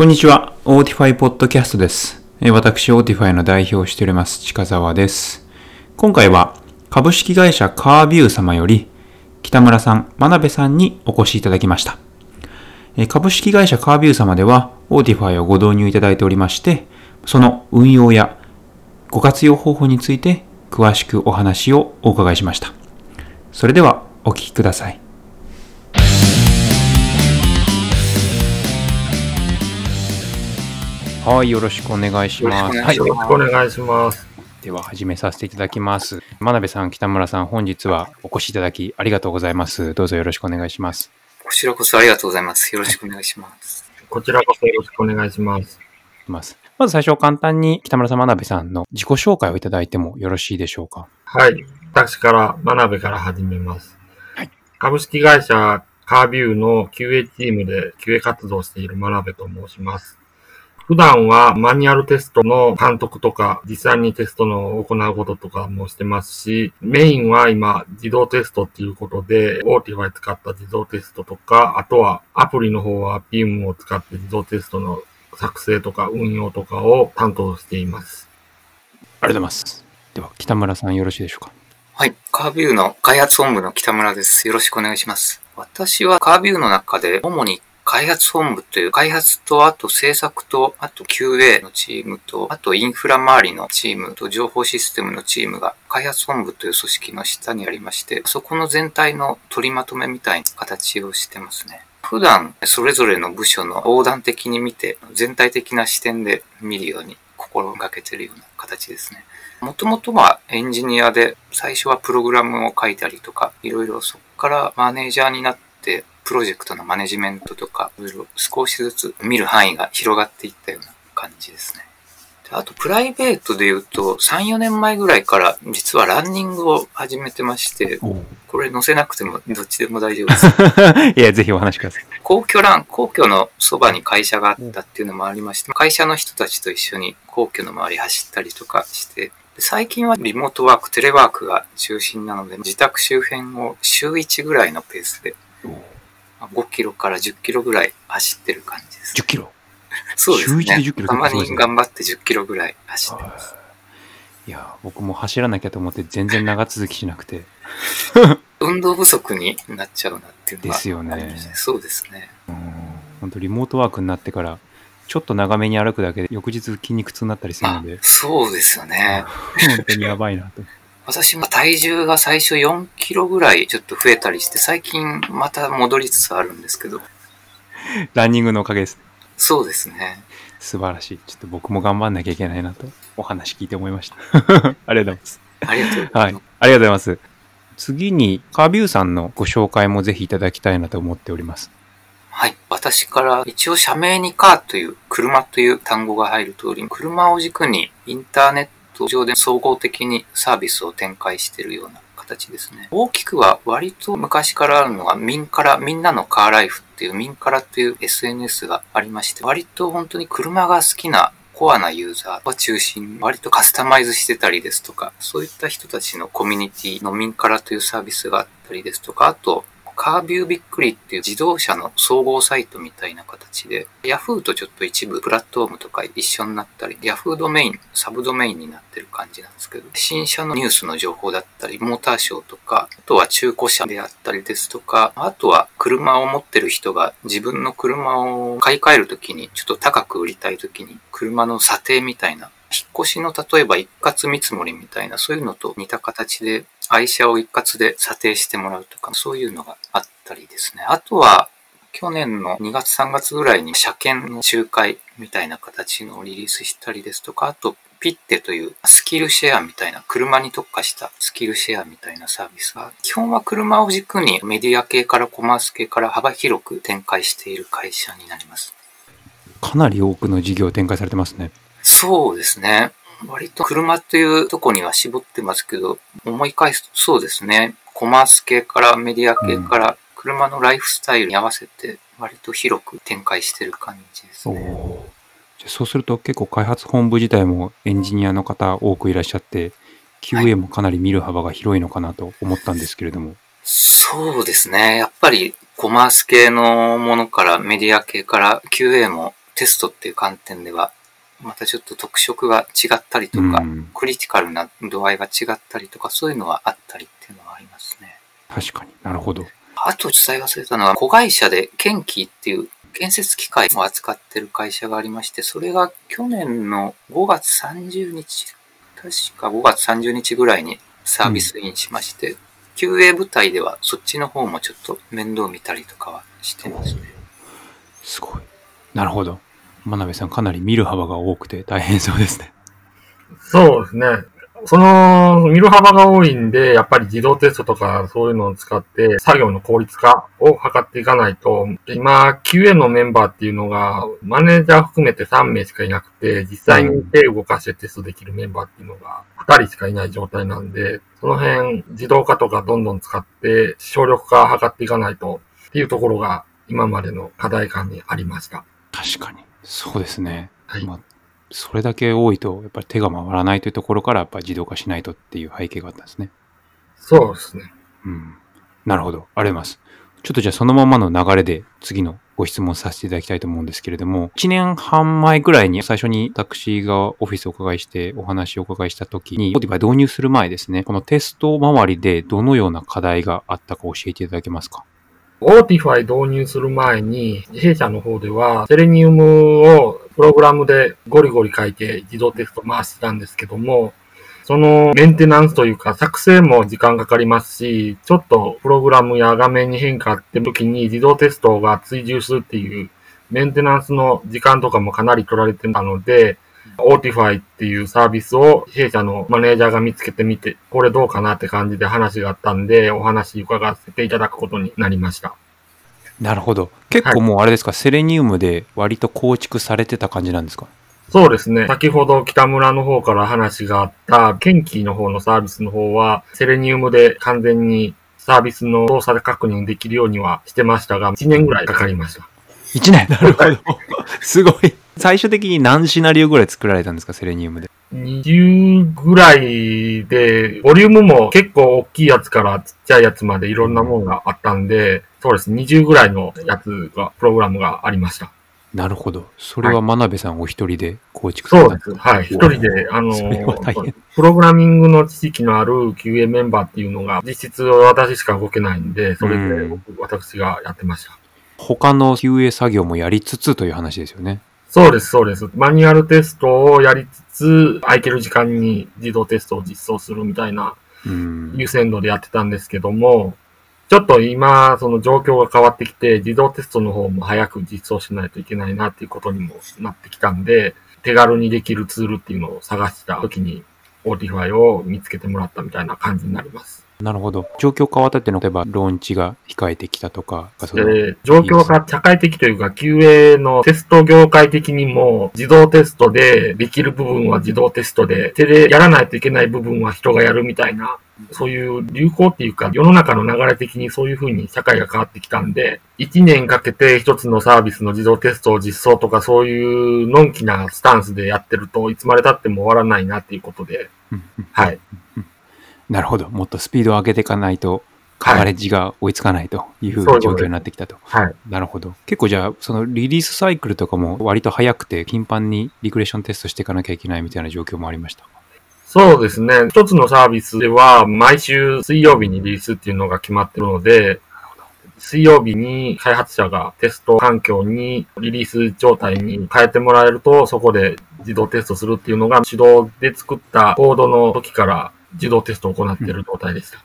こんにちは。 Autify ポッドキャストです。私、 Autify の代表をしております、近澤です。今回は、株式会社カービュー様より、北村さん、真鍋さんにお越しいただきました。株式会社カービュー様では、 Autify をご導入いただいておりまして、その運用やご活用方法について、詳しくお話をお伺いしました。それでは、お聞きください。はい、よろしくお願いします。はいよろしくお願いします。では始めさせていただきます。真鍋さん、北村さん、本日はお越しいただきありがとうございます。どうぞよろしくお願いします。こちらこそありがとうございます。よろしくお願いします。こちらこそよろしくお願いします。ますまず最初簡単に北村さん、真鍋さんの自己紹介をいただいてもよろしいでしょうか？はい。私から、真鍋から始めます。はい株式会社カービューの QA チームで QA 活動をしている真鍋と申します。普段はマニュアルテストの監督とか、実際にテストの行うこととかもしてますし、メインは今、自動テストっていうことで、 Autify 使った自動テストとか、あとはアプリの方は PIM を使って自動テストの作成とか運用とかを担当しています。ありがとうございます。では、北村さんよろしいでしょうか？はい。カービューの開発本部の北村です。よろしくお願いします。私はカービューの中で主に開発本部という開発とあと制作とあと QA のチームとあとインフラ周りのチームと情報システムのチームが開発本部という組織の下にありましてそこの全体の取りまとめみたいな形をしてますね。普段それぞれの部署の横断的に見て全体的な視点で見るように心がけてるような形ですね。もともとはエンジニアで最初はプログラムを書いたりとかいろいろそこからマネージャーになってプロジェクトのマネジメントとかいろいろ少しずつ見る範囲が広がっていったような感じですね。であとプライベートで言うと3、4年前ぐらいから実はランニングを始めてましてこれ載せなくてもどっちでも大丈夫です。いや、ぜひお話しください。皇居ラン、皇居のそばに会社があったっていうのもありまして、会社の人たちと一緒に皇居の周り走ったりとかして、で最近はリモートワーク、テレワークが中心なので、自宅周辺を週1ぐらいのペースで、まあ5キロから10キロぐらい走ってる感じです。10キロ？そうですね。週一で10キロたまに頑張って10キロぐらい走ってます。いや、僕も走らなきゃと思って全然長続きしなくて。運動不足になっちゃうなっていうのがですよねそうですね。本当リモートワークになってから、ちょっと長めに歩くだけで翌日筋肉痛になったりするあので、そうですよね。本当にやばいなと。私も体重が最初4キロぐらいちょっと増えたりして、最近また戻りつつあるんですけど、ランニングのおかげです。そうですね。素晴らしい。ちょっと僕も頑張んなきゃいけないなと、お話聞いて思いました。ありがとうございます。ありがとうござはいいます。。ありがとうございます。次に、カービューさんのご紹介もぜひいただきたいなと思っております。はい。私から一応社名にカーという車という単語が入る通り、車を軸にインターネット上で総合的にサービスを展開しているような形ですね。大きくは割と昔からあるのがミンカラ、みんなのカーライフっていうミンカラっていう SNS がありまして、割と本当に車が好きなコアなユーザーが中心に割とカスタマイズしてたりですとか、そういった人たちのコミュニティのミンカラというサービスがあったりですとか、あと、カービューびっくりっていう自動車の総合サイトみたいな形で、Yahoo とちょっと一部プラットフォームとか一緒になったり、Yahoo ドメイン、サブドメインになってる感じなんですけど、新車のニュースの情報だったり、モーターショーとか、あとは中古車であったりですとか、あとは車を持ってる人が自分の車を買い替えるときに、ちょっと高く売りたいときに、車の査定みたいな引っ越しの例えば一括見積もりみたいなそういうのと似た形で愛車を一括で査定してもらうとかそういうのがあったりですね。あとは去年の2月3月ぐらいに車検の仲介みたいな形のをリリースしたりですとか、あとピッテというスキルシェアみたいな車に特化したスキルシェアみたいなサービスが基本は車を軸にメディア系からコマース系から幅広く展開している会社になります。かなり多くの事業を展開されてますね。そうですね。割と車というとこには絞ってますけど、思い返すとそうですね。コマース系からメディア系から車のライフスタイルに合わせて割と広く展開してる感じですね。じゃあそうすると結構開発本部自体もエンジニアの方多くいらっしゃって、QA もかなり見る幅が広いのかなと思ったんですけれども。そうですね。やっぱりコマース系のものからメディア系から QA もテストっていう観点では、またちょっと特色が違ったりとか、うんクリティカルな度合いが違ったりとか、そういうのはあったりっていうのはありますね。確かになるほど。あと伝え忘れたのは、子会社でケンキーっていう建設機械を扱ってる会社がありまして、それが去年の5月30日、確か5月30日ぐらいにサービスインしまして、QA 部隊ではそっちの方もちょっと面倒見たりとかはしてますね。すごい。なるほど。真鍋さんかなり見る幅が多くて大変そうですね。そうですね。その、見る幅が多いんで、やっぱり自動テストとかそういうのを使って作業の効率化を図っていかないと、今、QA のメンバーっていうのが、マネージャー含めて3名しかいなくて、実際に手を動かしてテストできるメンバーっていうのが2人しかいない状態なんで、その辺、自動化とかどんどん使って、省力化を図っていかないとっていうところが今までの課題感にありました。確かに。そうですね。はい。まあ、それだけ多いと、やっぱり手が回らないというところから、やっぱり自動化しないとっていう背景があったんですね。そうですね。うん。なるほど。あります。ちょっとじゃあそのままの流れで次のご質問させていただきたいと思うんですけれども、1年半前ぐらいに最初に私がオフィスをお伺いしてお話をお伺いした時に、Spotify 導入する前ですね、このテスト周りでどのような課題があったか教えていただけますか？Autify 導入する前に、弊社の方では、 Selenium をプログラムでゴリゴリ書いて自動テスト回してたんですけども、そのメンテナンスというか作成も時間かかりますし、ちょっとプログラムや画面に変化って時に自動テストが追従するっていうメンテナンスの時間とかもかなり取られてたので、 Autify っていうサービスを弊社のマネージャーが見つけてみて、これどうかなって感じで話があったんで、お話伺わせていただくことになりました。なるほど。結構もうあれですか、セレニウムで割と構築されてた感じなんですか？そうですね。先ほど北村の方から話があった、ケンキーの方のサービスの方は、セレニウムで完全にサービスの動作で確認できるようにはしてましたが、1年ぐらいかかりました。1年？なるほど。すごい。最終的に何シナリオぐらい作られたんですか、セレニウムで。20ぐらいで、ボリュームも結構大きいやつからちっちゃいやつまでいろんなものがあったんで、そうです。20ぐらいのやつが、プログラムがありました。なるほど。それは真鍋さんお一人で構築されたそうです。はい。一人で、あのプログラミングの知識のある QA メンバーっていうのが、実質私しか動けないんで、それで私がやってました。他の QA 作業もやりつつという話ですよね。そうです、そうです。マニュアルテストをやりつつ、空いてる時間に自動テストを実装するみたいなうん。優先度でやってたんですけども、ちょっと今、その状況が変わってきて、自動テストの方も早く実装しないといけないなっていうことにもなってきたんで、手軽にできるツールっていうのを探した時に、 Autify を見つけてもらったみたいな感じになります。なるほど。状況変わったっていうのは、例えば、ローンチが控えてきたとか、そので、状況が社会的というか、QA のテスト業界的にも、自動テストでできる部分は自動テストで、手でやらないといけない部分は人がやるみたいな、そういう流行っていうか、世の中の流れ的にそういう風に社会が変わってきたんで、1年かけて一つのサービスの自動テストを実装とか、そういうのんきなスタンスでやってるといつまで経っても終わらないなっていうことで、はい。なるほど。もっとスピードを上げていかないと、カバレッジが追いつかないという状況になってきたと。はい。なるほど。結構じゃあ、そのリリースサイクルとかも割と早くて、頻繁にリクレーションテストしていかなきゃいけないみたいな状況もありました。そうですね。一つのサービスでは、毎週水曜日にリリースっていうのが決まってるので、水曜日に開発者がテスト環境にリリース状態に変えてもらえると、そこで自動テストするっていうのが手動で作ったコードの時から自動テストを行っている状態でした。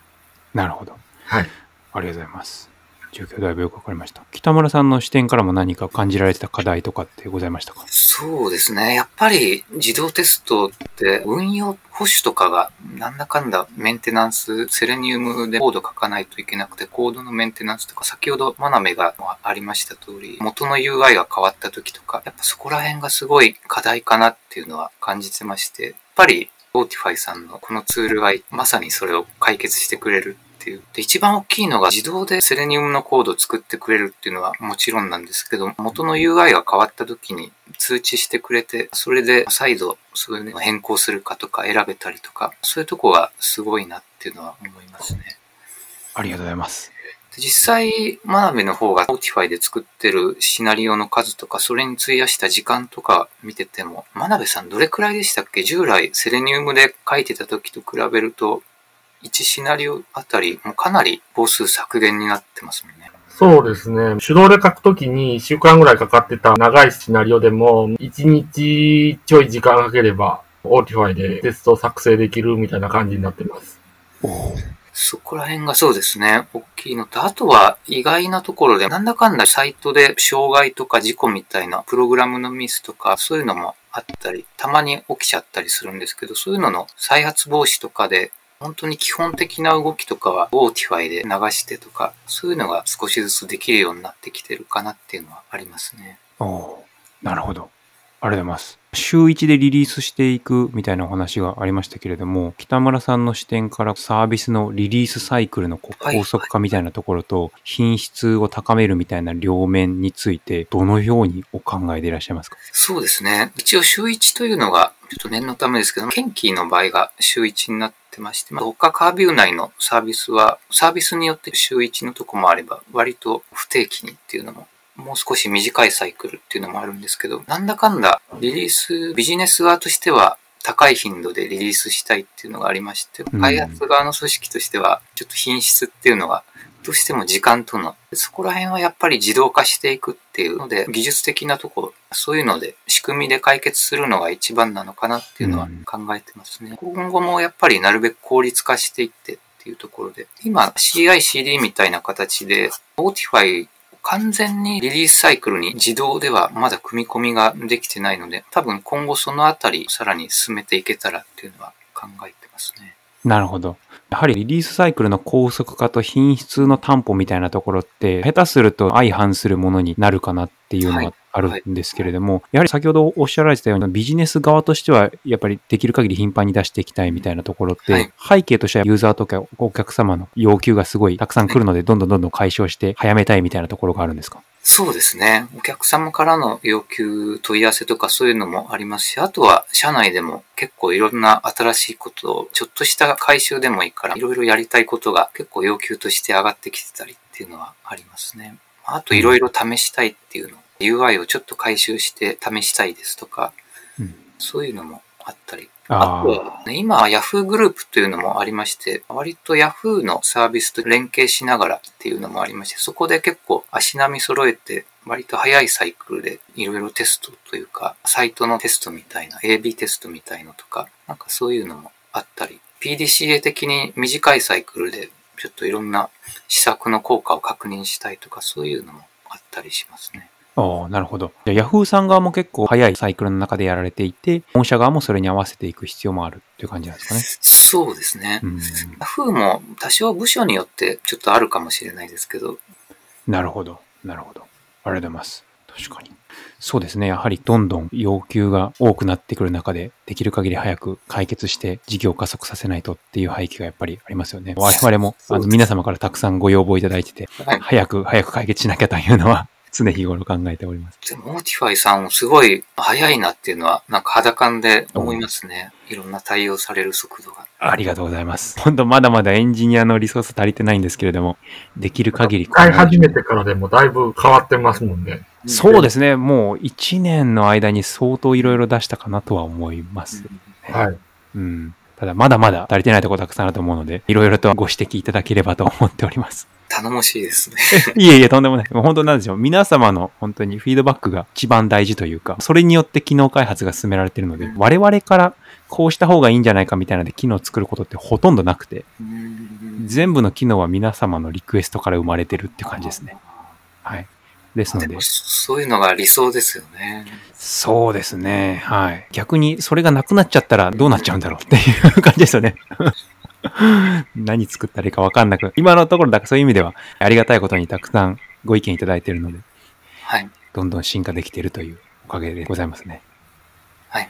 なるほど。はい。ありがとうございます。状況だいぶよくわかりました。北村さんの視点からも何か感じられてた課題とかってございましたか？そうですね。やっぱり自動テストって運用保守とかがなんだかんだメンテナンス、 Selenium でコード書かないといけなくて、コードのメンテナンスとか、先ほど真鍋がありました通り、元の UI が変わった時とか、やっぱそこら辺がすごい課題かなっていうのは感じてまして、やっぱり Autify さんのこのツールがまさにそれを解決してくれるっていう。で、一番大きいのが自動で Selenium のコードを作ってくれるっていうのはもちろんなんですけど、元の UI が変わった時に通知してくれて、それで再度そういうのを変更するかとか選べたりとか、そういうとこがすごいなっていうのは思いますね。ありがとうございます。実際、真鍋の方が Spotify で作ってるシナリオの数とか、それに費やした時間とか見てても、真鍋さんどれくらいでしたっけ？従来、セレニウムで書いてた時と比べると、1シナリオあたり、もうかなり母数削減になってますもんね。そうですね。手動で書くときに1週間ぐらいかかってた長いシナリオでも、1日ちょい時間かければ、 Autify でテスト作成できるみたいな感じになってます。そこら辺がそうですね、大きいのと、あとは意外なところで、なんだかんだサイトで障害とか事故みたいな、プログラムのミスとか、そういうのもあったり、たまに起きちゃったりするんですけど、そういうのの再発防止とかで、本当に基本的な動きとかは、 Autify で流してとか、そういうのが少しずつできるようになってきてるかなっていうのはありますね。おなるほど。ありがとうございます。週1でリリースしていくみたいなお話がありましたけれども、北村さんの視点からサービスのリリースサイクルの高速化みたいなところと、品質を高めるみたいな両面について、どのようにお考えでいらっしゃいますか？そうですね。一応週1というのが、ちょっと念のためですけど、ケンキーの場合が週1になってまして、他カービュー内のサービスは、サービスによって週1のとこもあれば、割と不定期にっていうのも、もう少し短いサイクルっていうのもあるんですけど、なんだかんだリリース、ビジネス側としては、高い頻度でリリースしたいっていうのがありまして、うん開発側の組織としては、ちょっと品質っていうのがどうしても時間との、そこら辺はやっぱり自動化していくっていうので、技術的なところ、そういうので仕組みで解決するのが一番なのかなっていうのはうん考えてますね。今後もやっぱりなるべく効率化していってっていうところで、今 CI/CD みたいな形で、Spotify 完全にリリースサイクルに自動ではまだ組み込みができてないので、多分今後そのあたりさらに進めていけたらっていうのは考えてますね。なるほど。やはりリリースサイクルの高速化と品質の担保みたいなところって、下手すると相反するものになるかなっていうのはいがあるんですけれども、やはり先ほどおっしゃられてたようなビジネス側としては、やっぱりできる限り頻繁に出していきたいみたいなところって、はい背景としてはユーザーとかお客様の要求がすごいたくさん来るので、どんどんどんどん解消して早めたいみたいなところがあるんですか？そうですね。お客様からの要求、問い合わせとかそういうのもありますし、あとは社内でも結構いろんな新しいことを、ちょっとした回収でもいいから、いろいろやりたいことが結構要求として上がってきてたりっていうのはありますね。あといろいろ試したいっていうの、UI をちょっと回収して試したいですとか、うんそういうのもあったり。ああとは、ね、今、Yahoo グループというのもありまして、割と Yahoo のサービスと連携しながらっていうのもありまして、そこで結構足並み揃えて、割と早いサイクルでいろいろテストというか、サイトのテストみたいな、AB テストみたいのとか、なんかそういうのもあったり、PDCA 的に短いサイクルで、ちょっといろんな施策の効果を確認したいとか、そういうのもあったりしますね。ああ、なるほど。じゃあ Yahoo さん側も結構早いサイクルの中でやられていて、本社側もそれに合わせていく必要もあるっていう感じなんですかね。そうですね。うん Yahoo も多少部署によってちょっとあるかもしれないですけど、なるほど。なるほど。ありがとうございます。確かに。そうですね。やはりどんどん要求が多くなってくる中で、できる限り早く解決して事業を加速させないとっていう背景がやっぱりありますよね。我々も、あの、皆様からたくさんご要望いただいてて、はい早く早く解決しなきゃというのは、常日頃考えております。でも、モーティファイさんすごい早いなっていうのは、なんか肌感で思いますね。いろんな対応される速度が。ありがとうございます。本当まだまだエンジニアのリソース足りてないんですけれども、できる限り。使い始めてからでもだいぶ変わってますもんね。そうですね。もう1年の間に相当いろいろ出したかなとは思います。はい。うん。ただまだまだ足りてないところたくさんあると思うので、いろいろとご指摘いただければと思っております。頼もしいですね。いえいえ、とんでもない。もう本当なんでしょう。皆様の本当にフィードバックが一番大事というか、それによって機能開発が進められているので、我々からこうした方がいいんじゃないかみたいなので機能を作ることってほとんどなくて、全部の機能は皆様のリクエストから生まれてるって感じですね。はい。ですのででも、、そういうのが理想ですよね。そうですね。はい。逆にそれがなくなっちゃったらどうなっちゃうんだろうっていう感じですよね。何作ったらいいかわかんなく。今のところだからそういう意味ではありがたいことにたくさんご意見いただいているので、はい。どんどん進化できているというおかげでございますね。はい。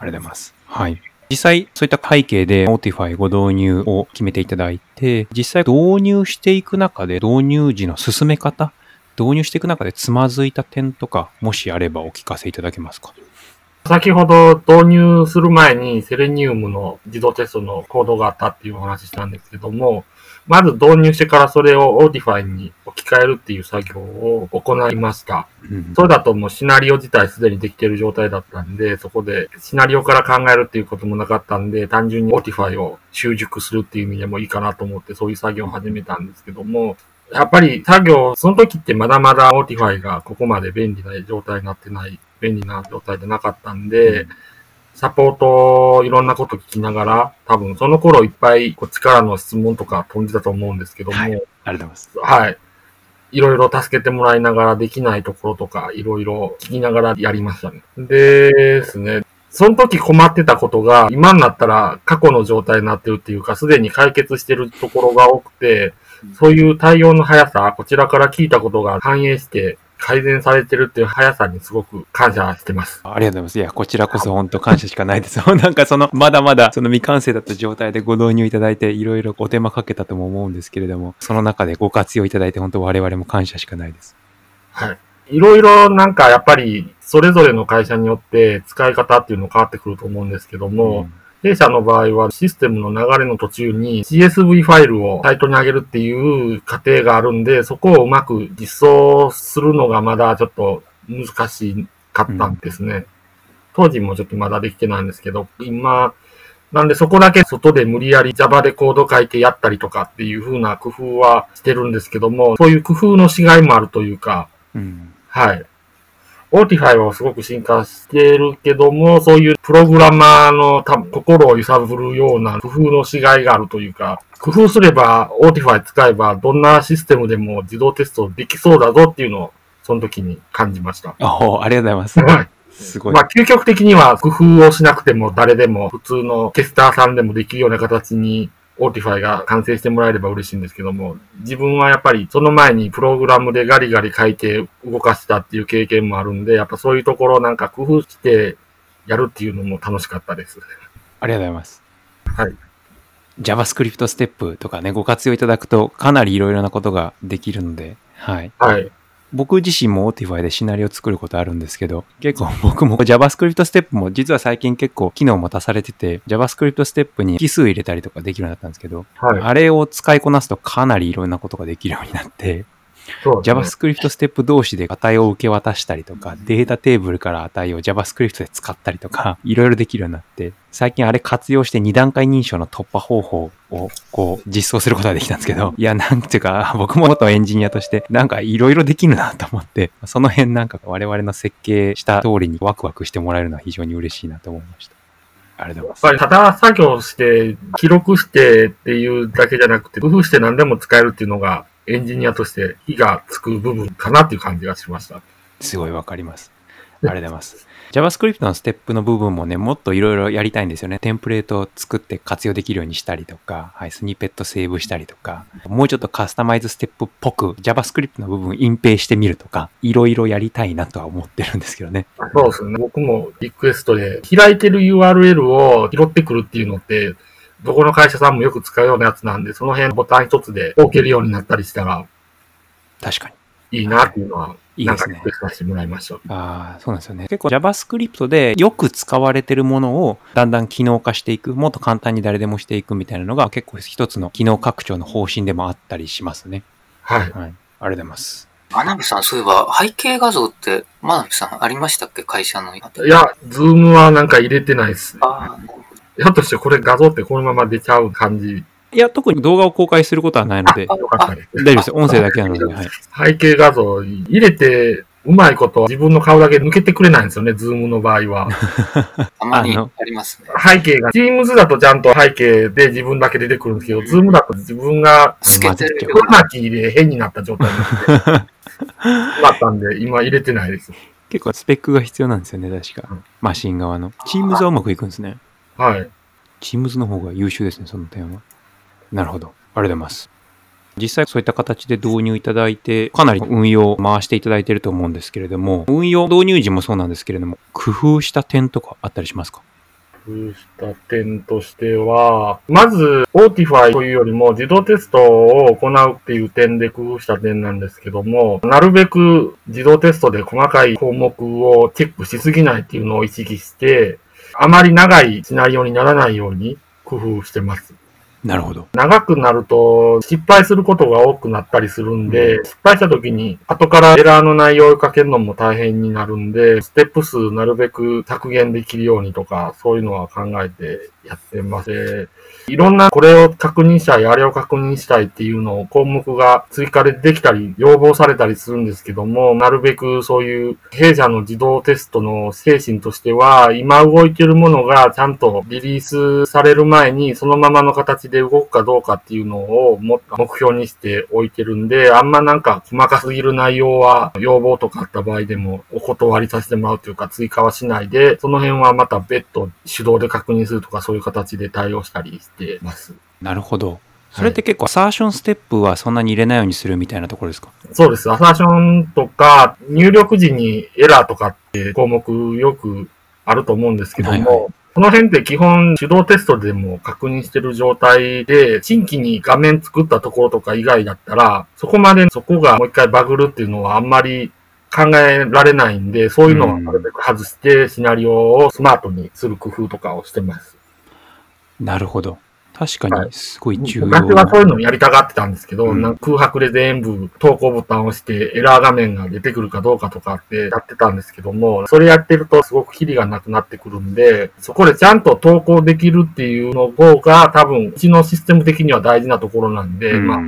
ありがとうございます。はい。実際、そういった背景で Notify ご導入を決めていただいて、実際導入していく中で導入時の進め方、導入していく中でつまずいた点とか、もしあればお聞かせいただけますか？先ほど導入する前にセレニウムの自動テストのコードがあったっていうお話ししたんですけども、まず導入してからそれを Autify に置き換えるっていう作業を行いました。うんそれだともうシナリオ自体すでにできてる状態だったんで、そこでシナリオから考えるっていうこともなかったんで、単純に Autify を習熟するっていう意味でもいいかなと思ってそういう作業を始めたんですけども、やっぱり作業、その時ってまだまだ Autify がここまで便利な状態になってない、便利な状態でなかったんで、サポートいろんなこと聞きながら、多分その頃いっぱいこっちからの質問とか飛んでたと思うんですけども、はいありがとうございます。はい。いろいろ助けてもらいながらできないところとか、いろいろ聞きながらやりましたね。でですね。その時困ってたことが、今になったら過去の状態になってるっていうか、すでに解決してるところが多くて、そういう対応の速さ、こちらから聞いたことが反映して改善されてるっていう速さにすごく感謝してます。ありがとうございます。いや、こちらこそ本当感謝しかないです。なんかその、まだまだその未完成だった状態でご導入いただいて、いろいろお手間かけたとも思うんですけれども、その中でご活用いただいて本当我々も感謝しかないです。はい。いろいろなんかやっぱり、それぞれの会社によって使い方っていうの変わってくると思うんですけども、弊社の場合はシステムの流れの途中に CSV ファイルをサイトに上げるっていう過程があるんで、そこをうまく実装するのがまだちょっと難しかったんですね。当時もちょっとまだできてないんですけど、今、なんでそこだけ外で無理やり Java でコード書いてやったりとかっていう風な工夫はしてるんですけども、そういう工夫のしがいもあるというか、うん。はい。 Autify はすごく進化してるけども、そういうプログラマーのた心を揺さぶるような工夫のしがいがあるというか、工夫すれば、 Autify 使えば、どんなシステムでも自動テストできそうだぞっていうのを、その時に感じました。おありがとうございまはい。す。すごい。まあ、究極的には工夫をしなくても誰でも普通のテスターさんでもできるような形に Autify が完成してもらえれば嬉しいんですけども、自分はやっぱりその前にプログラムでガリガリ書いて動かしたっていう経験もあるんで、やっぱそういうところをなんか工夫してやるっていうのも楽しかったです。ありがとうございます。はい。JavaScript ステップとかね、ご活用いただくとかなりいろいろなことができるので、はい。はい。僕自身も Autify でシナリオを作ることあるんですけど、結構 僕も JavaScript ステップも実は最近結構機能も足されてて、JavaScript ステップに奇数入れたりとかできるようになったんですけど、はい。あれを使いこなすとかなりいろんなことができるようになって。JavaScript ステップ同士で値を受け渡したりとか、データテーブルから値を JavaScript で使ったりとか、いろいろできるようになって、最近あれ活用して2段階認証の突破方法をこう実装することができたんですけど、いや、なんていうか、僕も元エンジニアとして、なんかいろいろできるなと思って、その辺なんか我々の設計した通りにワクワクしてもらえるのは非常に嬉しいなと思いました。ありがとうございやっぱりただ作業して、記録してっていうだけじゃなくて、工夫して何でも使えるっていうのが、エンジニアとして火がつく部分かなっていう感じがしました。すごいわかります。ありがとうございます。JavaScript のステップの部分もね、もっといろいろやりたいんですよね。テンプレートを作って活用できるようにしたりとか、はい、スニペットセーブしたりとか、もうちょっとカスタマイズステップっぽく JavaScript の部分隠蔽してみるとか、いろいろやりたいなとは思ってるんですけどね。そうですね。僕もリクエストで開いてる URL を拾ってくるっていうのって、どこの会社さんもよく使うようなやつなんで、その辺ボタン一つで置けるようになったりしたら確かに。いいなっていうのは、なんかいいですねリクエストさせてもらいました。ああ、そうなんですよね。結構 JavaScript でよく使われてるものをだんだん機能化していく、もっと簡単に誰でもしていくみたいなのが結構一つの機能拡張の方針でもあったりしますね。はい。はい。ありがとうございます。真鍋さん、そういえば背景画像って、真鍋さんありましたっけ？会社の。いいや、ズームはなんか入れてないです。あーひょっとしてこれ画像ってこのまま出ちゃう感じ？いや、特に動画を公開することはないので、よかったです。大丈夫です。音声だけなので、はい。背景画像入れて、うまいこと自分の顔だけ抜けてくれないんですよね、ズームの場合は。たまにありますね。背景が、Teams だとちゃんと背景で自分だけ出てくるんですけど、Zoom だと自分が透けてる で変になった状態になっったんで、今入れてないです。結構スペックが必要なんですよね、確かうん。マシン側の。Teams はうまくいくんですね。はい。Teams の方が優秀ですね、その点は。なるほど。ありがとうございます。実際そういった形で導入いただいて、かなり運用を回していただいていると思うんですけれども、運用導入時もそうなんですけれども、工夫した点とかあったりしますか？工夫した点としては、まず、Autify というよりも自動テストを行うっていう点で工夫した点なんですけども、なるべく自動テストで細かい項目をチェックしすぎないっていうのを意識して、あまり長いシナリオにならないように工夫してます。なるほど。長くなると失敗することが多くなったりするんで、失敗した時に後からエラーの内容をかけるのも大変になるんで、ステップ数なるべく削減できるようにとか、そういうのは考えてやってます。いろんなこれを確認したい、あれを確認したいっていうのを項目が追加でできたり、要望されたりするんですけども、なるべくそういう弊社の自動テストの精神としては、今動いてるものがちゃんとリリースされる前にそのままの形で動くかどうかっていうのを目標にしておいてるんで、あんまなんか細かすぎる内容は要望とかあった場合でもお断りさせてもらうというか追加はしないで、その辺はまた別途手動で確認するとかそうい形で対応したりしてます。なるほど。それって結構、アサーションステップはそんなに入れないようにするみたいなところですか？そうです。アサーションとか、入力時にエラーとかって項目よくあると思うんですけども、はいはいこの辺って基本手動テストでも確認してる状態で、新規に画面作ったところとか以外だったら、そこまでそこがもう一回バグるっていうのはあんまり考えられないんで、そういうのはなるべく外してシナリオをスマートにする工夫とかをしてます。なるほど。確かはい。に、すごい重要昔はそういうのをやりたがってたんですけど、うん。なんか空白で全部投稿ボタンを押してエラー画面が出てくるかどうかとかってやってたんですけども、それやってるとすごくキリがなくなってくるんで、そこでちゃんと投稿できるっていうのが多分、うちのシステム的には大事なところなんで、うん。まあ、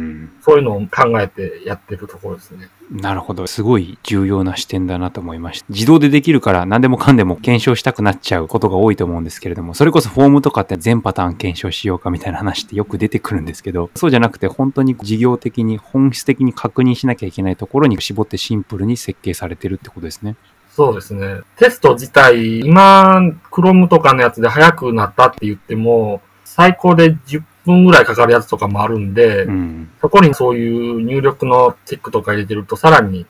そういうのを考えてやってるところですね。なるほど。すごい重要な視点だなと思いました。自動でできるから何でもかんでも検証したくなっちゃうことが多いと思うんですけれども、それこそフォームとかって全パターン検証しようかみたいな話ってよく出てくるんですけど、そうじゃなくて本当に事業的に本質的に確認しなきゃいけないところに絞ってシンプルに設計されてるってことですね。そうですね。テスト自体、今、Chrome とかのやつで早くなったって言っても、最高で10分ぐらいかかるやつとかもあるんで、うん。そこにそういう入力のチェックとか入れてるとさらに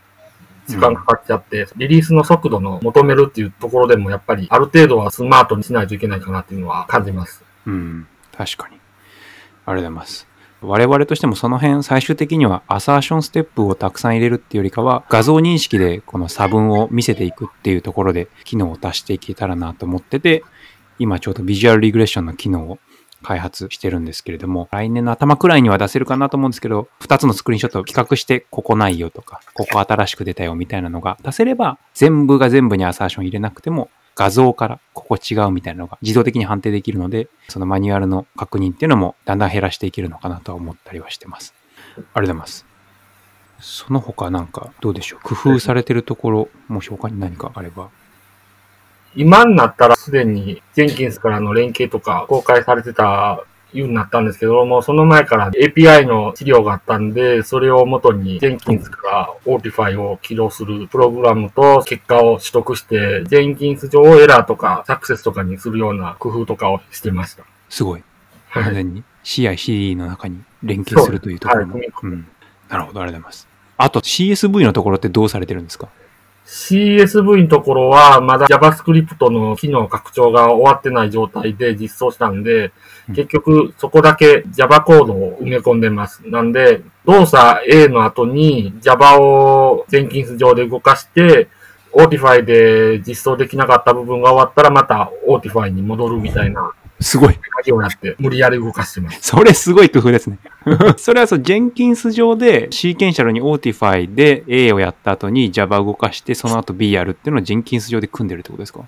時間かかっちゃって、リリースの速度の求めるっていうところでもやっぱりある程度はスマートにしないといけないかなっていうのは感じます。うん。確かに。ありがとうございます。我々としてもその辺最終的にはアサーションステップをたくさん入れるっていうよりかは画像認識でこの差分を見せていくっていうところで機能を足していけたらなと思ってて今ちょうどビジュアルリグレッションの機能を開発してるんですけれども来年の頭くらいには出せるかなと思うんですけど2つのスクリーンショットを比較してここないよとかここ新しく出たよみたいなのが出せれば全部が全部にアサーション入れなくても画像からここ違うみたいなのが自動的に判定できるので、そのマニュアルの確認っていうのもだんだん減らしていけるのかなとは思ったりはしてます。ありがとうございます。その他なんかどうでしょう？工夫されてるところ、もし他に何かあれば。今になったらすでにジェンキンスからの連携とか公開されてたようになったんですけども、その前から API の資料があったんで、それを元にジェンキンスから Autify を起動するプログラムと結果を取得して、ジェンキンス上をエラーとかサクセスとかにするような工夫とかをしてました。すごい。はい。完全に CI/CD の中に連携するというところも。はいうん。なるほど、ありがとうございます。あと CSV のところってどうされてるんですか？CSV のところは、まだ JavaScript の機能拡張が終わってない状態で実装したんでうん、結局そこだけ Java コードを埋め込んでます。なんで、動作 A の後に Java を Jenkins 上で動かして、Autify で実装できなかった部分が終わったらまた Autify に戻るみたいなすごい。をやって無理やり動かしてます。それすごい工夫ですね。それはそう、ジェンキンス上でシーケンシャルに Autify で A をやった後に Java 動かして、その後 B やるっていうのをジェンキンス上で組んでるってことですか？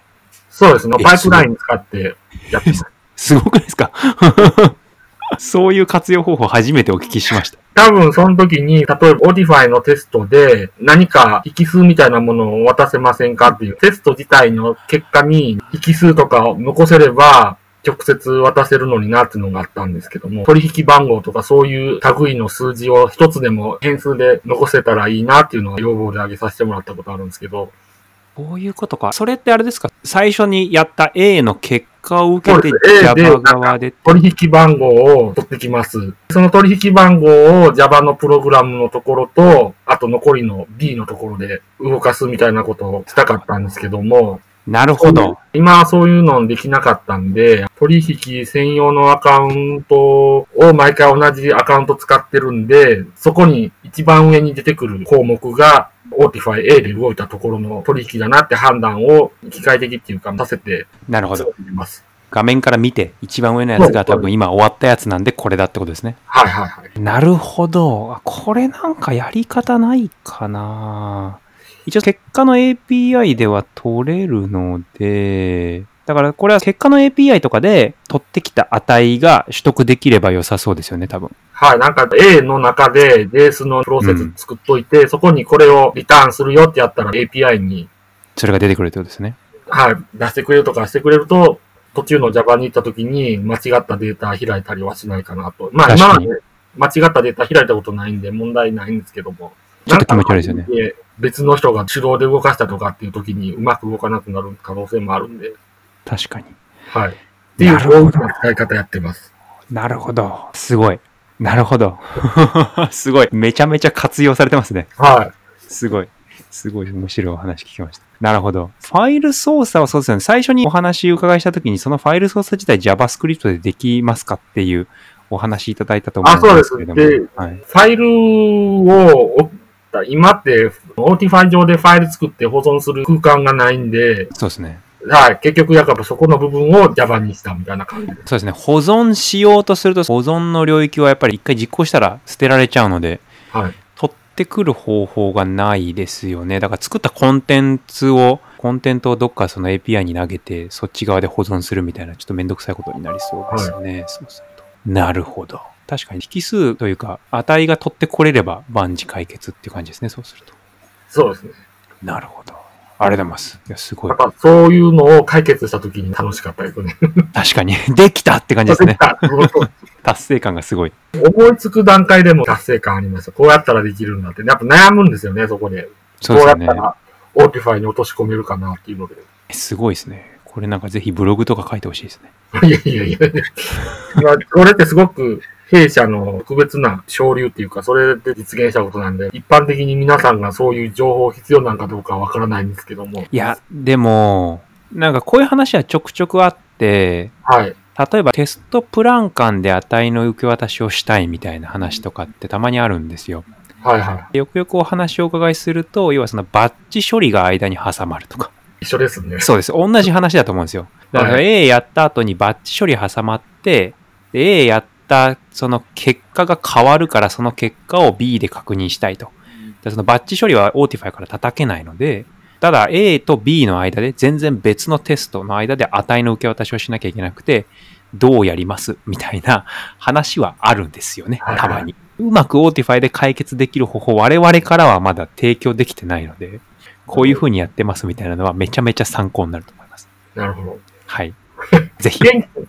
そうですね。えパイプライン使ってやってます。すごくないですか？そういう活用方法初めてお聞きしました。多分その時に、例えば Audify のテストで何か引数みたいなものを渡せませんかっていうテスト自体の結果に引数とかを残せれば直接渡せるのになっていうのがあったんですけども、取引番号とかそういう類の数字を一つでも変数で残せたらいいなっていうのは要望で挙げさせてもらったことあるんですけど、こういうことか。それってあれですか？最初にやった A の結果を受けて Java 側で。取引番号を取ってきます。その取引番号を Java のプログラムのところと、あと残りの B のところで動かすみたいなことをしたかったんですけども、なるほど。今はそういうのできなかったんで、取引専用のアカウントを毎回同じアカウント使ってるんで、そこに一番上に出てくる項目が Autify A で動いたところの取引だなって判断を機械的っていうかさせてなるほど。画面から見て、一番上のやつが多分今終わったやつなんでこれだってことですね。はいはいはい。なるほど。あこれなんかやり方ないかな一応結果の API では取れるので、だからこれは結果の API とかで取ってきた値が取得できれば良さそうですよね、多分。はい。なんか A の中で JS のプロセス作っといて、そこにこれをリターンするよってやったら API に、それが出てくるってことですね。はい、出してくれるとかしてくれると、途中の Java に行った時に間違ったデータ開いたりはしないかなと。まあ今まで間違ったデータ開いたことないんで問題ないんですけども。ちょっと気持ち悪いですよね別の人が手動で動かしたとかっていう時にうまく動かなくなる可能性もあるんで。確かに。はい。っていう大きな使い方やってます。なるほど。すごい。なるほど。すごい。めちゃめちゃ活用されてますね。はい。すごい。すごい面白いお話聞きました。なるほど。ファイル操作はそうですよね。最初にお話伺いしたときに、そのファイル操作自体 JavaScript でできますかっていうお話いただいたと思うんですけれども。あそうですはい。ファイルを今って、 Autify 上でファイル作って保存する空間がないんで、そうですね。はい。結局、やっぱそこの部分を Java にしたみたいな感じで。そうですね。保存しようとすると、保存の領域はやっぱり一回実行したら捨てられちゃうので、はい。取ってくる方法がないですよね。だから作ったコンテンツを、コンテンツをどっかその API に投げて、そっち側で保存するみたいな、ちょっとめんどくさいことになりそうですよね。そうすると。なるほど。確かに引数というか、値が取ってこれれば万事解決っていう感じですね。そうすると。そうですね。なるほど。ありがとうございます。いや、すごいやっ。ぱそういうのを解決した時に楽しかったですね。確かに。できたって感じですね。達成感がすごい。思いつく段階でも達成感ありました。こうやったらできるんだって。やっぱ悩むんですよね、そこで。そうですよねこうやった。ら、 Autify に落とし込めるかなっていうので。すごいですね。これなんかぜひブログとか書いてほしいですね。いやいやいや。まあこれってすごく弊社の特別な昇流っていうか、それで実現したことなんで、一般的に皆さんがそういう情報必要なんかどうかはわからないんですけども。いや、でも、なんかこういう話はちょくちょくあって、はい。例えばテストプラン間で値の受け渡しをしたいみたいな話とかってたまにあるんですよ。はいはよくよくお話をお伺いすると、要はそのバッチ処理が間に挟まるとか。い。一緒ですね。そうです。同じ話だと思うんですよ。だからはい A やった後にバッチ処理挟まって、で A やったその結果が変わるからその結果を B で確認したいと。でそのバッチ処理は Autify から叩けないので、ただ A と B の間で全然別のテストの間で値の受け渡しをしなきゃいけなくて、どうやりますみたいな話はあるんですよねはい。たまに。うまく Autify で解決できる方法、我々からはまだ提供できてないので、こういう風にやってますみたいなのはめちゃめちゃ参考になると思います。なるほど。はい。ぜひ、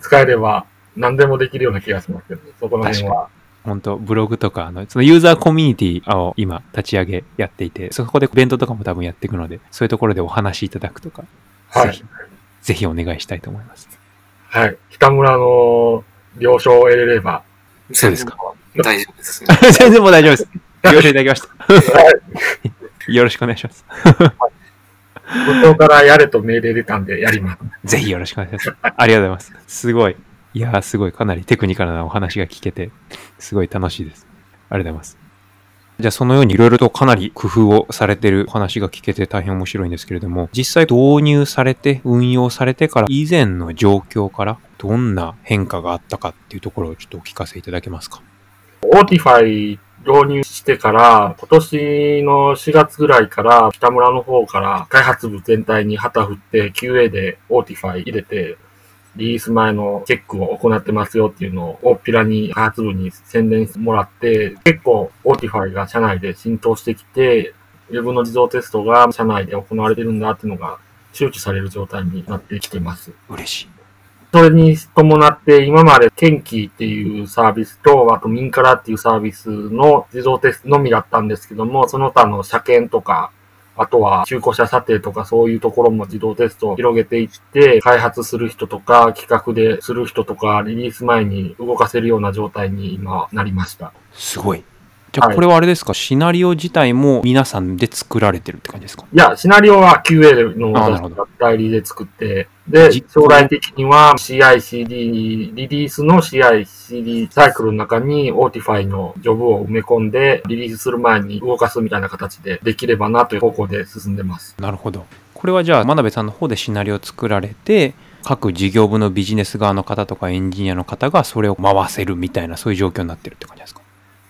使えれば何でもできるような気がしますけど、そこの辺は。本当ブログとか、あの、そのユーザーコミュニティを今立ち上げやっていて、そこでイベントとかも多分やっていくので、そういうところでお話しいただくとか、はいぜひ、ぜひお願いしたいと思います。はい。北村の了承を得れれば。そうですか。大丈夫ですね。全然もう大丈夫です。了承いただきました。よろしくお願いします。向こうからやれと命令出たんでやります。ぜひよろしくお願いします。ありがとうございます。すごい。いやー、すごい。かなりテクニカルなお話が聞けて、すごい楽しいです。ありがとうございます。じゃあ、そのようにいろいろとかなり工夫をされてるお話が聞けて大変面白いんですけれども、実際導入されて、運用されてから、以前の状況からどんな変化があったかっていうところをちょっとお聞かせいただけますか？Autify 導入してから、今年の4月ぐらいから、北村の方から開発部全体に旗振って QA で Autify 入れて、リリース前のチェックを行ってますよっていうのを大っぴらに開発部に宣伝してもらって、結構 Autify が社内で浸透してきて、ウェブの自動テストが社内で行われてるんだっていうのが周知される状態になってきてます。嬉しい。それに伴って、今まで天気っていうサービスと、あとミンカラっていうサービスの自動テストのみだったんですけども、その他の車検とか、あとは中古車査定とかそういうところも自動テストを広げていって、開発する人とか、企画でする人とか、リリース前に動かせるような状態に今なりました。すごい。じゃあ、はいこれはあれですか、シナリオ自体も皆さんで作られてるって感じですか？いや、シナリオは QA の代理で作って、で、将来的には CI/CD、リリースの CI/CD サイクルの中に Autify のジョブを埋め込んで、リリースする前に動かすみたいな形でできればなという方向で進んでます。なるほど。これはじゃあ、真鍋さんの方でシナリオを作られて、各事業部のビジネス側の方とかエンジニアの方がそれを回せるみたいな、そういう状況になってるって感じですか？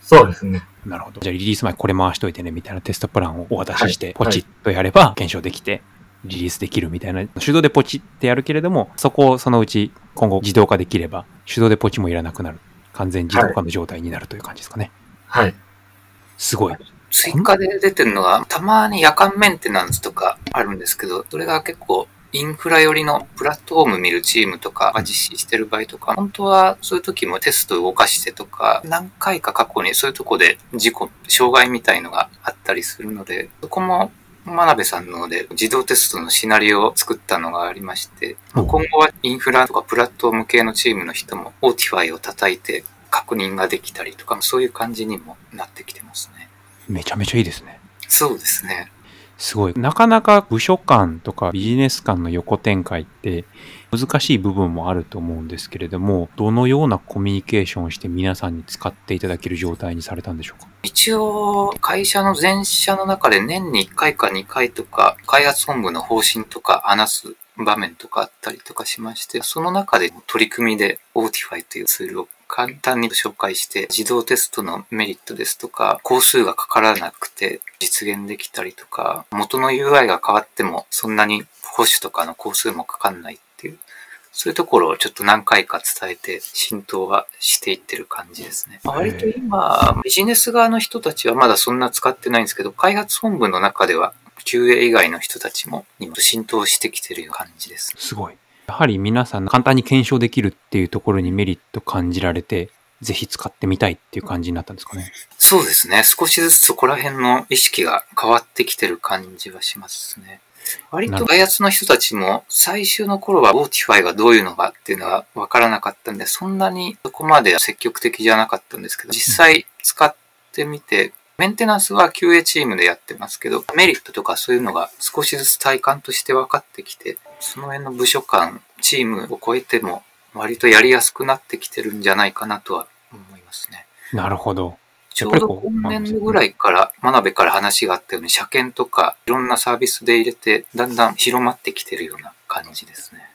そうですね。なるほど。じゃあリリース前これ回しといてねみたいなテストプランをお渡しして、はいポチッとやれば検証できて、リリースできるみたいな、手動でポチってやるけれども、そこをそのうち今後自動化できれば、手動でポチもいらなくなる。完全自動化の状態になるという感じですかね。はい。すごい。追加で出てるのが、たまに夜間メンテナンスとかあるんですけど、それが結構インフラ寄りのプラットフォーム見るチームとかが実施してる場合とか、本当はそういう時もテスト動かしてとか、何回か過去にそういうとこで事故、障害みたいのがあったりするので、そこも真鍋さんので自動テストのシナリオを作ったのがありまして、うん今後はインフラとかプラットフォーム系のチームの人も Otify を叩いて確認ができたりとか、そういう感じにもなってきてますね。めちゃめちゃいいですね。そうですね。すごい。なかなか部署間とかビジネス間の横展開って難しい部分もあると思うんですけれども、どのようなコミュニケーションをして皆さんに使っていただける状態にされたんでしょうか？一応、会社の全社の中で年に1回か2回とか、開発本部の方針とか話す場面とかあったりとかしまして、その中で取り組みで Otify というツールを簡単に紹介して、自動テストのメリットですとか、工数がかからなくて実現できたりとか、元の UI が変わってもそんなに保守とかの工数もかかんないっていう、そういうところをちょっと何回か伝えて浸透はしていってる感じですね。割と今、ビジネス側の人たちはまだそんな使ってないんですけど、開発本部の中では QA 以外の人たちも今浸透してきてる感じです。すごい。やはり皆さん簡単に検証できるっていうところにメリット感じられて、ぜひ使ってみたいっていう感じになったんですかね。そうですね。少しずつそこら辺の意識が変わってきてる感じはしますね。割と開発の人たちも最終の頃は Otify がどういうのかっていうのは分からなかったんで、そんなにそこまで積極的じゃなかったんですけど、実際使ってみて、メンテナンスは QA チームでやってますけど、メリットとかそういうのが少しずつ体感として分かってきて、その辺の部署間、チームを超えても割とやりやすくなってきてるんじゃないかなとは思いますね。なるほど。ちょうど今年度ぐらいから、真鍋から話があったように、車検とかいろんなサービスで入れて、だんだん広まってきてるような感じですね。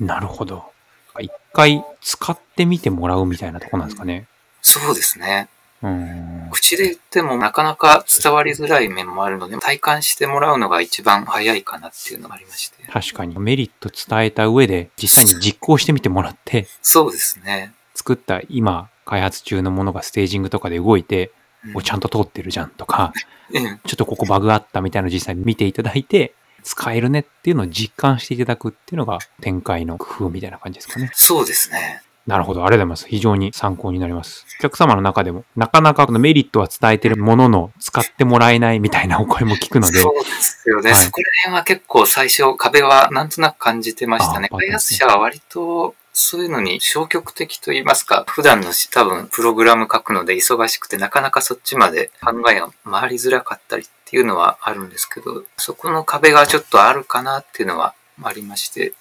なるほど。一回使ってみてもらうみたいなとこなんですかね。そうですね。うん。口で言ってもなかなか伝わりづらい面もあるので、体感してもらうのが一番早いかなっていうのがありまして。確かにメリット伝えた上で実際に実行してみてもらって、そうですね。作った今開発中のものがステージングとかで動いて、うんおちゃんと通ってるじゃんとか、うんちょっとここバグあったみたいなのを実際に見ていただいて、使えるねっていうのを実感していただくっていうのが展開の工夫みたいな感じですかね。そうですね。なるほど。ありがとうございます。非常に参考になります。お客様の中でも、なかなかこのメリットは伝えてるものの、使ってもらえないみたいなお声も聞くので、そうですよね。はいそこら辺は結構最初壁はなんとなく感じてましたね。あ開発者は割とそういうのに消極的と言いますか、普段の多分プログラム書くので忙しくてなかなかそっちまで考えが回りづらかったりっていうのはあるんですけど、そこの壁がちょっとあるかなっていうのはありまして、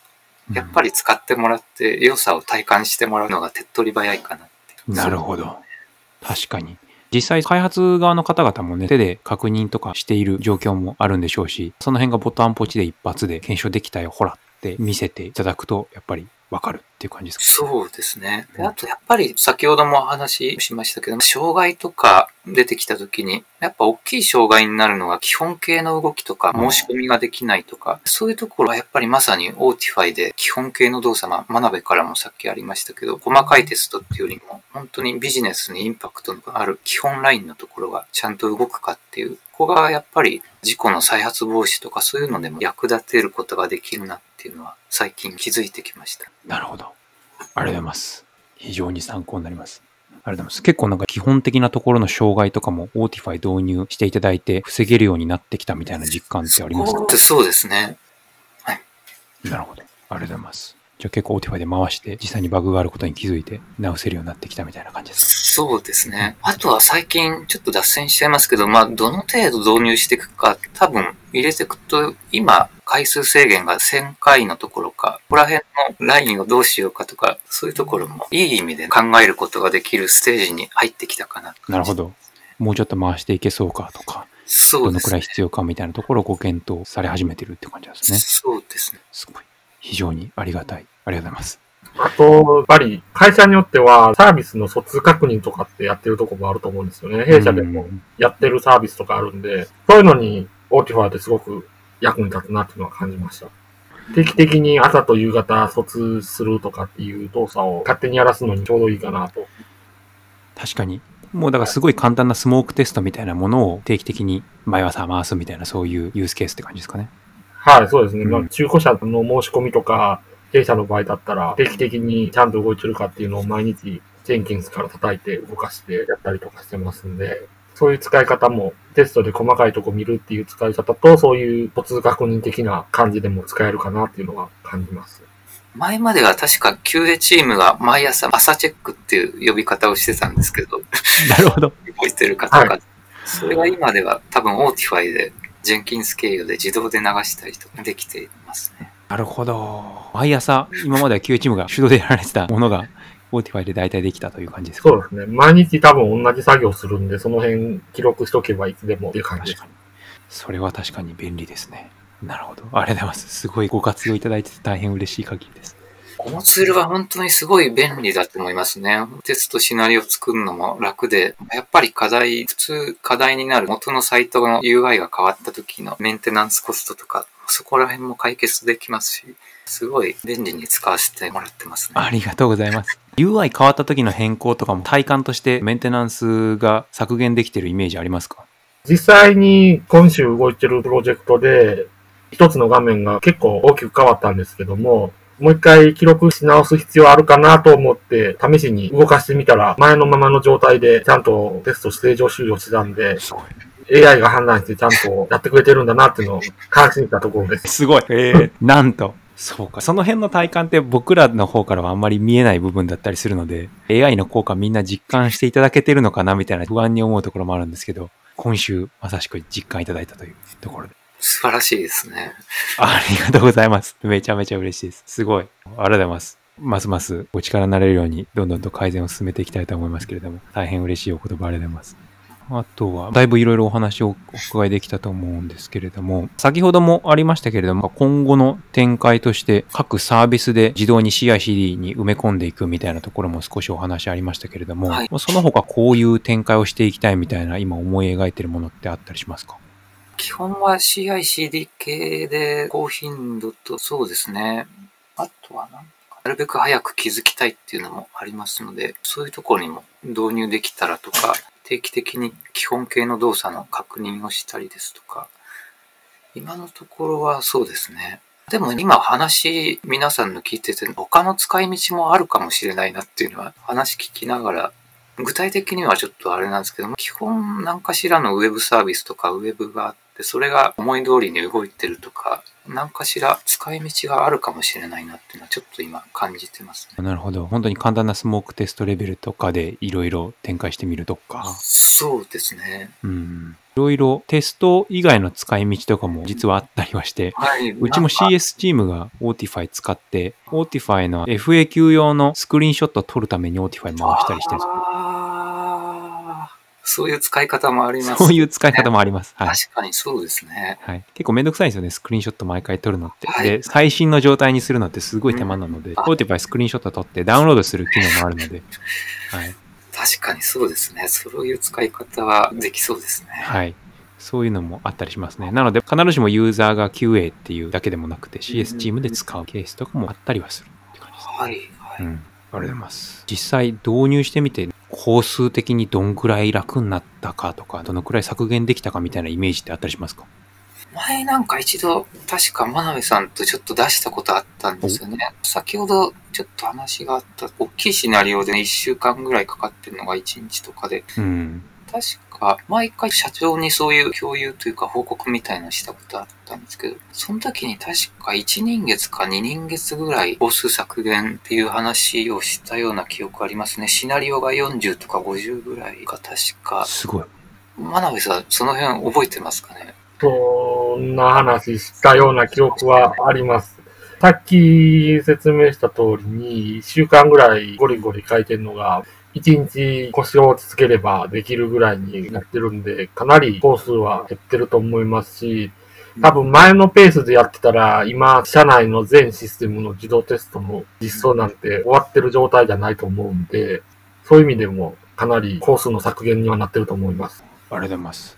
やっぱり使ってもらって良さを体感してもらうのが手っ取り早いかなって。なるほど。確かに。実際開発側の方々もね、手で確認とかしている状況もあるんでしょうし、その辺がボタンポチで一発で検証できたよ、ほらって見せていただくと、やっぱりわかるっていう感じですかそうですね。であと、やっぱり先ほどもお話ししましたけど、障害とか出てきた時に、やっぱ大きい障害になるのが基本形の動きとか、申し込みができないとか、そういうところはやっぱりまさに Otify で基本形の動作、まあ、真鍋からもさっきありましたけど、細かいテストっていうよりも、本当にビジネスにインパクトのある基本ラインのところがちゃんと動くかっていう、ここがやっぱり事故の再発防止とかそういうのでも役立てることができるなっていうのは最近気づいてきました。なるほど。ありがとうございます。非常に参考になります。ありがとうございます。結構なんか基本的なところの障害とかも Otify 導入していただいて防げるようになってきたみたいな実感ってありますか？そうですね。なるほど。ありがとうございます。じゃあ結構 Otify で回して実際にバグがあることに気づいて直せるようになってきたみたいな感じですそうですね。あとは最近ちょっと脱線しちゃいますけど、まあ、どの程度導入していくか、多分入れていくと、今、回数制限が1000回のところか、ここら辺のラインをどうしようかとか、そういうところもいい意味で考えることができるステージに入ってきたかな。かなるほど。もうちょっと回していけそうかとか、そうですねどのくらい。必要かみたいなところをご検討され始めてるって感じですね。そうですね。すごい。非常にありがたい。ありがとうございます。あと、やっぱり会社によってはサービスの疎通確認とかってやってるとこもあると思うんですよね。弊社でもうんやってるサービスとかあるんで、そういうのに Autify ってすごく役に立つなっていうのは感じました。定期的に朝と夕方疎通するとかっていう動作を勝手にやらすのにちょうどいいかなと。確かに。もうだからすごい簡単なスモークテストみたいなものを定期的に毎朝回すみたいなそういうユースケースって感じですかね。はい、そうですね。まあうん中古車の申し込みとか、弊社の場合だったら、定期的にちゃんと動いてるかっていうのを毎日、ジェンキンスから叩いて動かしてやったりとかしてますんで、そういう使い方も、テストで細かいとこ見るっていう使い方と、そういう疎通確認的な感じでも使えるかなっていうのは感じます。前までは確か QA チームが毎朝朝チェックっていう呼び方をしてたんですけど、なるほど。動いてる方が、はそれが今では多分 Autify で、 Jenkins 経由で自動で流したりとかできていますね。なるほど。毎朝、今までは QA チームが手動でやられてたものが、Autify で大体できたという感じですかそうですね。毎日多分同じ作業するんで、その辺記録しとけばいつでもっていう感じです確か。に。それは確かに便利ですね。なるほど。ありがとうございます。すごいご活用いただいてて大変嬉しい限りです。このツールは本当にすごい便利だと思いますね。テストシナリオ作るのも楽で、やっぱり課題、普通課題になる元のサイトの UI が変わった時のメンテナンスコストとか、そこら辺も解決できますし、すごい便利に使わせてもらってますね。ありがとうございます。UI 変わった時の変更とかも体感としてメンテナンスが削減できてるイメージありますか？実際に今週動いてるプロジェクトで、一つの画面が結構大きく変わったんですけども、もう一回記録し直す必要あるかなと思って、試しに動かしてみたら、前のままの状態でちゃんとテスト正常終了してたんで、すごい。AI が判断してちゃんとやってくれてるんだなっていうのを感心したところです。すごい。えー、なんと。そうか。その辺の体感って僕らの方からはあんまり見えない部分だったりするので、AI の効果みんな実感していただけてるのかなみたいな不安に思うところもあるんですけど、今週まさしく実感いただいたというところで。素晴らしいですね。ありがとうございます。めちゃめちゃ嬉しいです。すごい。ありがとうございます。ますますお力になれるように、どんどんと改善を進めていきたいと思いますけれども、大変嬉しいお言葉ありがとうございます。あとは、だいぶいろいろお話をお伺いできたと思うんですけれども、先ほどもありましたけれども、今後の展開として、各サービスで自動に CICD に埋め込んでいくみたいなところも少しお話ありましたけれども、はいその他こういう展開をしていきたいみたいな、今思い描いているものってあったりしますか？基本は CICD 系で高頻度と、そうですね。あとはなん、なるべく早く気づきたいっていうのもありますので、そういうところにも導入できたらとか、定期的に基本系の動作の確認をしたりですとか、今のところはそうですね。でも今話、皆さんの聞いてて、他の使い道もあるかもしれないなっていうのは話聞きながら具体的にはちょっとあれなんですけども、基本何かしらのウェブサービスとかウェブがあって、それが思い通りに動いてるとか、何かしら使い道があるかもしれないなっていうのはちょっと今感じてますね。なるほど。本当に簡単なスモークテストレベルとかでいろいろ展開してみるとか。そうですね。うん。いろいろテスト以外の使い道とかも実はあったりはして、はい。うちも CS チームが Autify 使って、Autify の FAQ 用のスクリーンショットを撮るために Autify 回したりしてるんですよそういう使い方もあります。そういう使い方もあります。はい。確かにそうですね。はい、結構めんどくさいんですよね、スクリーンショット毎回撮るのって。はいで、最新の状態にするのってすごい手間なので、うん Autify スクリーンショット撮ってダウンロードする機能もあるので、はい。確かにそうですね。そういう使い方はできそうですね。はい。そういうのもあったりしますね。なので、必ずしもユーザーが QA っていうだけでもなくて、CS チームで使うケースとかもあったりはするって感じですね。はい。はい。うん。ありがとうございます。実際導入してみて、工数的にどんくらい楽になったかとか、どのくらい削減できたかみたいなイメージってあったりしますか？前なんか一度、確か真鍋さんとちょっと出したことあったんですよね。先ほどちょっと話があった、大きいシナリオで1週間ぐらいかかってるのが1日とかで、うん。確か毎回社長にそういう共有というか報告みたいなのしたことあったんですけど、その時に確か1人月か2人月ぐらい工数削減っていう話をしたような記憶ありますね。シナリオが40とか50ぐらいが確か。すごい。真鍋さん、その辺覚えてますかね？そんな話したような記憶はあります。さっき説明した通りに、1週間ぐらいゴリゴリ書いてるのが、1日腰を落ち着ければできるぐらいになってるんで、かなり工数は減ってると思いますし、多分前のペースでやってたら、今、社内の全システムの自動テストの実装なんて終わってる状態じゃないと思うんで、そういう意味でもかなりコースの削減にはなってると思います。ありがとうございます。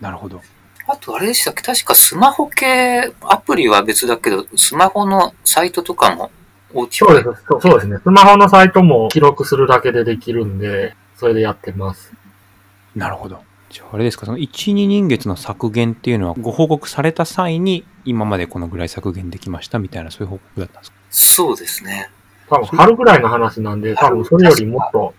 なるほど。あとあれでしたっけ？確かスマホ系、アプリは別だけど、スマホのサイトとかも大きそうです。そうそうですね。スマホのサイトも記録するだけでできるんで、それでやってます。なるほど。じゃああれですか、その1、2人月の削減っていうのはご報告された際に今までこのぐらい削減できましたみたいなそういう報告だったんですか？そうですね。多分春ぐらいの話なんで、多分それよりもっと、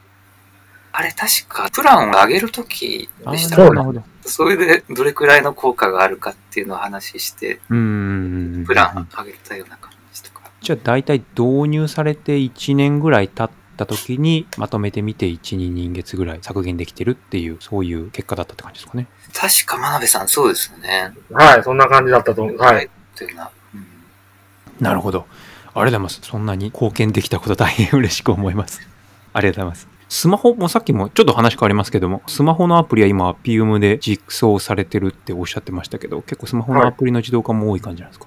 あれ確かプランを上げるときでしたそうね。なるほど。それでどれくらいの効果があるかっていうのを話して、うーん。プラン上げたような感じ。じゃあ大体導入されて1年ぐらい経った時にまとめてみて1、2人月ぐらい削減できてるっていうそういう結果だったって感じですかね。確か真鍋さんそうですよね。はい、そんな感じだったと思う。はい。。というな。うんなるほど。ありがとうございます。そんなに貢献できたこと大変嬉しく思います。ありがとうございます。スマホもさっきもちょっと話変わりますけども、スマホのアプリは今 PUM で実装されてるっておっしゃってましたけど、結構スマホのアプリの自動化も多い感じなんですか、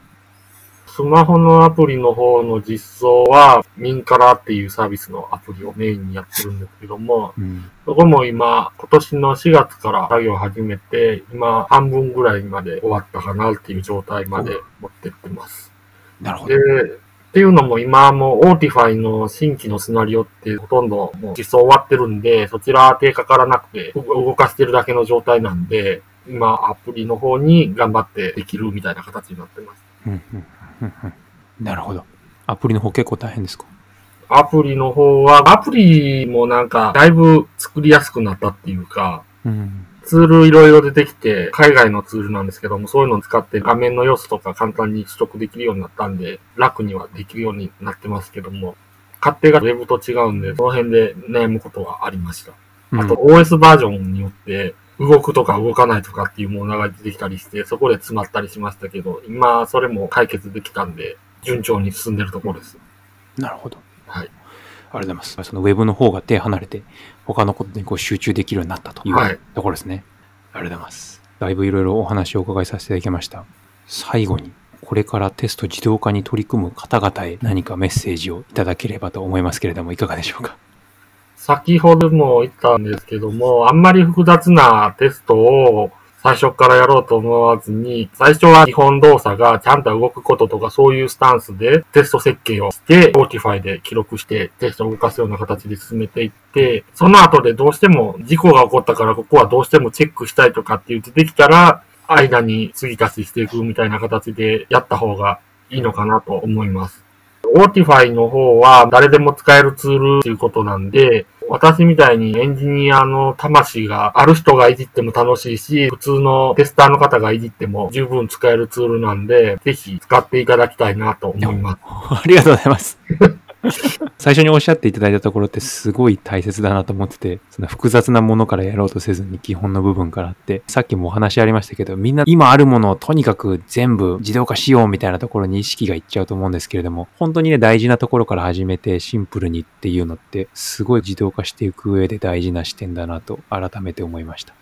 スマホのアプリの方の実装は、ミンカラっていうサービスのアプリをメインにやってるんですけども、うん。そこも今、今年の4月から作業を始めて、今、半分ぐらいまで終わったかなっていう状態まで持ってってます。なるほで、ど。っていうのも今もう Autify の新規のシナリオってほとんどもう実装終わってるんで、そちら手かからなくてう動かしてるだけの状態なんで、今アプリの方に頑張ってできるみたいな形になってます。なるほど。アプリの方結構大変ですか？アプリの方は、アプリもなんかだいぶ作りやすくなったっていうか、うん。ツールいろいろ出てきて、海外のツールなんですけども、そういうのを使って画面の様子とか簡単に取得できるようになったんで、楽にはできるようになってますけども、勝手が Web と違うんで、その辺で悩むことはありました。あと、OS バージョンによって、動くとか動かないとかっていうものが出てきたりして、そこで詰まったりしましたけど、今、それも解決できたんで、順調に進んでるところです。なるほど。はい。ありがとうございます。そのウェブの方が手離れて、他のことにこう集中できるようになったというはいところですね。ありがとうございます。だいぶいろいろお話をお伺いさせていただきました。最後に、これからテスト自動化に取り組む方々へ何かメッセージをいただければと思いますけれども、いかがでしょうか？先ほども言ったんですけども、あんまり複雑なテストを最初からやろうと思わずに、最初は基本動作がちゃんと動くこととかそういうスタンスでテスト設計をして、Fortify で記録してテストを動かすような形で進めていって、その後でどうしても事故が起こったからここはどうしてもチェックしたいとかって言ってできたら、間に継ぎ足ししていくみたいな形でやった方がいいのかなと思います。 Autify の方は誰でも使えるツールということなんで、私みたいにエンジニアの魂がある人がいじっても楽しいし、普通のテスターの方がいじっても十分使えるツールなんで、ぜひ使っていただきたいなと思います。ありがとうございます。最初におっしゃっていただいたところってすごい大切だなと思ってて、その複雑なものからやろうとせずに基本の部分からって、さっきもお話ありましたけど、みんな今あるものをとにかく全部自動化しようみたいなところに意識がいっちゃうと思うんですけれども、本当にね、大事なところから始めてシンプルにっていうのって、すごい自動化していく上で大事な視点だなと改めて思いました。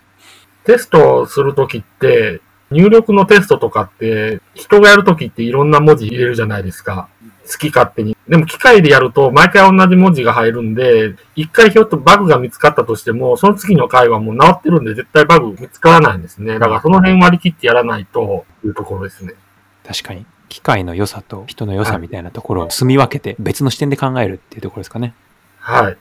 テストするときって、入力のテストとかって、人がやるときっていろんな文字入れるじゃないですか。好き勝手に。でも機械でやると毎回同じ文字が入るんで、一回ひょっとバグが見つかったとしても、その次の回はもう治ってるんで絶対バグ見つからないんですね。だからその辺割り切ってやらないというところですね。確かに、機械の良さと人の良さみたいなところを住み分けて別の視点で考えるっていうところですかね。はい。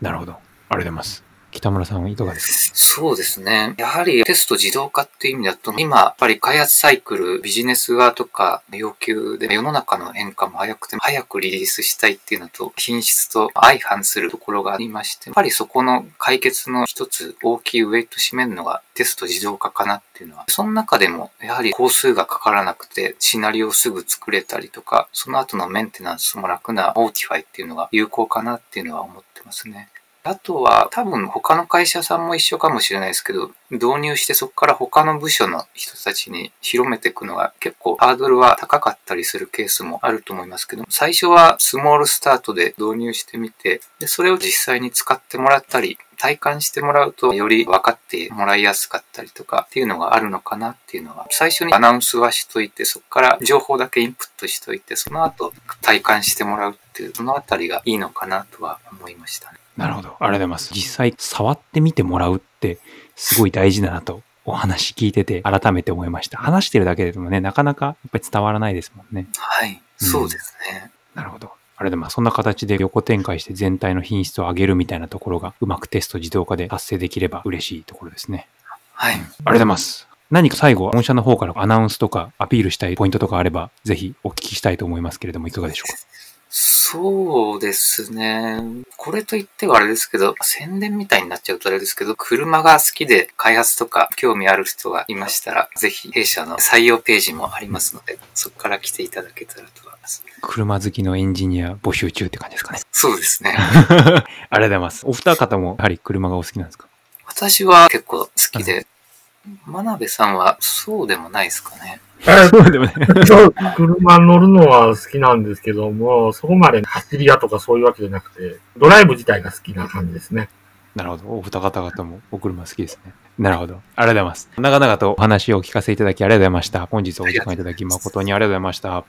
なるほど。ありがとうございます。北村さんはいかがですか？そうですね。やはりテスト自動化っていう意味だと、今、やっぱり開発サイクル、ビジネス側とか要求で世の中の変化も早くて、早くリリースしたいっていうのと、品質と相反するところがありまして、やっぱりそこの解決の一つ大きいウェイト占めるのがテスト自動化かなっていうのは、その中でもやはり工数がかからなくて、シナリオをすぐ作れたりとか、その後のメンテナンスも楽な Autify っていうのが有効かなっていうのは思ってますね。あとは多分他の会社さんも一緒かもしれないですけど、導入してそこから他の部署の人たちに広めていくのが結構ハードルは高かったりするケースもあると思いますけど、最初はスモールスタートで導入してみて、でそれを実際に使ってもらったり、体感してもらうとより分かってもらいやすかったりとかっていうのがあるのかなっていうのは、最初にアナウンスはしといて、そこから情報だけインプットしといて、その後体感してもらうっていう、そのあたりがいいのかなとは思いましたね。なるほど。ありがとうございます。実際、触ってみてもらうって、すごい大事だなと、お話聞いてて、改めて思いました。話してるだけでもね、なかなかやっぱり伝わらないですもんね。はい。そうですね。なるほど。あれでまあそんな形で横展開して全体の品質を上げるみたいなところがうまくテスト自動化で達成できれば嬉しいところですね。はい。ありがとうございます。何か最後、御社の方からアナウンスとかアピールしたいポイントとかあれば、ぜひお聞きしたいと思いますけれども、いかがでしょうか？そうですね。これと言ってはあれですけど、宣伝みたいになっちゃうとあれですけど、車が好きで開発とか興味ある人がいましたら、ぜひ弊社の採用ページもありますので、そこから来ていただけたらと思います。車好きのエンジニア募集中って感じですかね。そうですね。ありがとうございます。お二方もやはり車がお好きなんですか？私は結構好きで、真鍋さんはそうでもないですかね。えそうでもね。そう車乗るのは好きなんですけども、そこまで走り屋とかそういうわけじゃなくて、ドライブ自体が好きな感じですね。なるほど。お二方々もお車好きですね。なるほど。ありがとうございます。長々とお話をお聞かせいただきありがとうございました。本日お時間いただき誠にありがとうございました。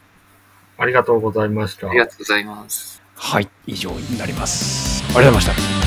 ありがとうございましたあり。がとうございます。はい。以上になります。ありがとうございました。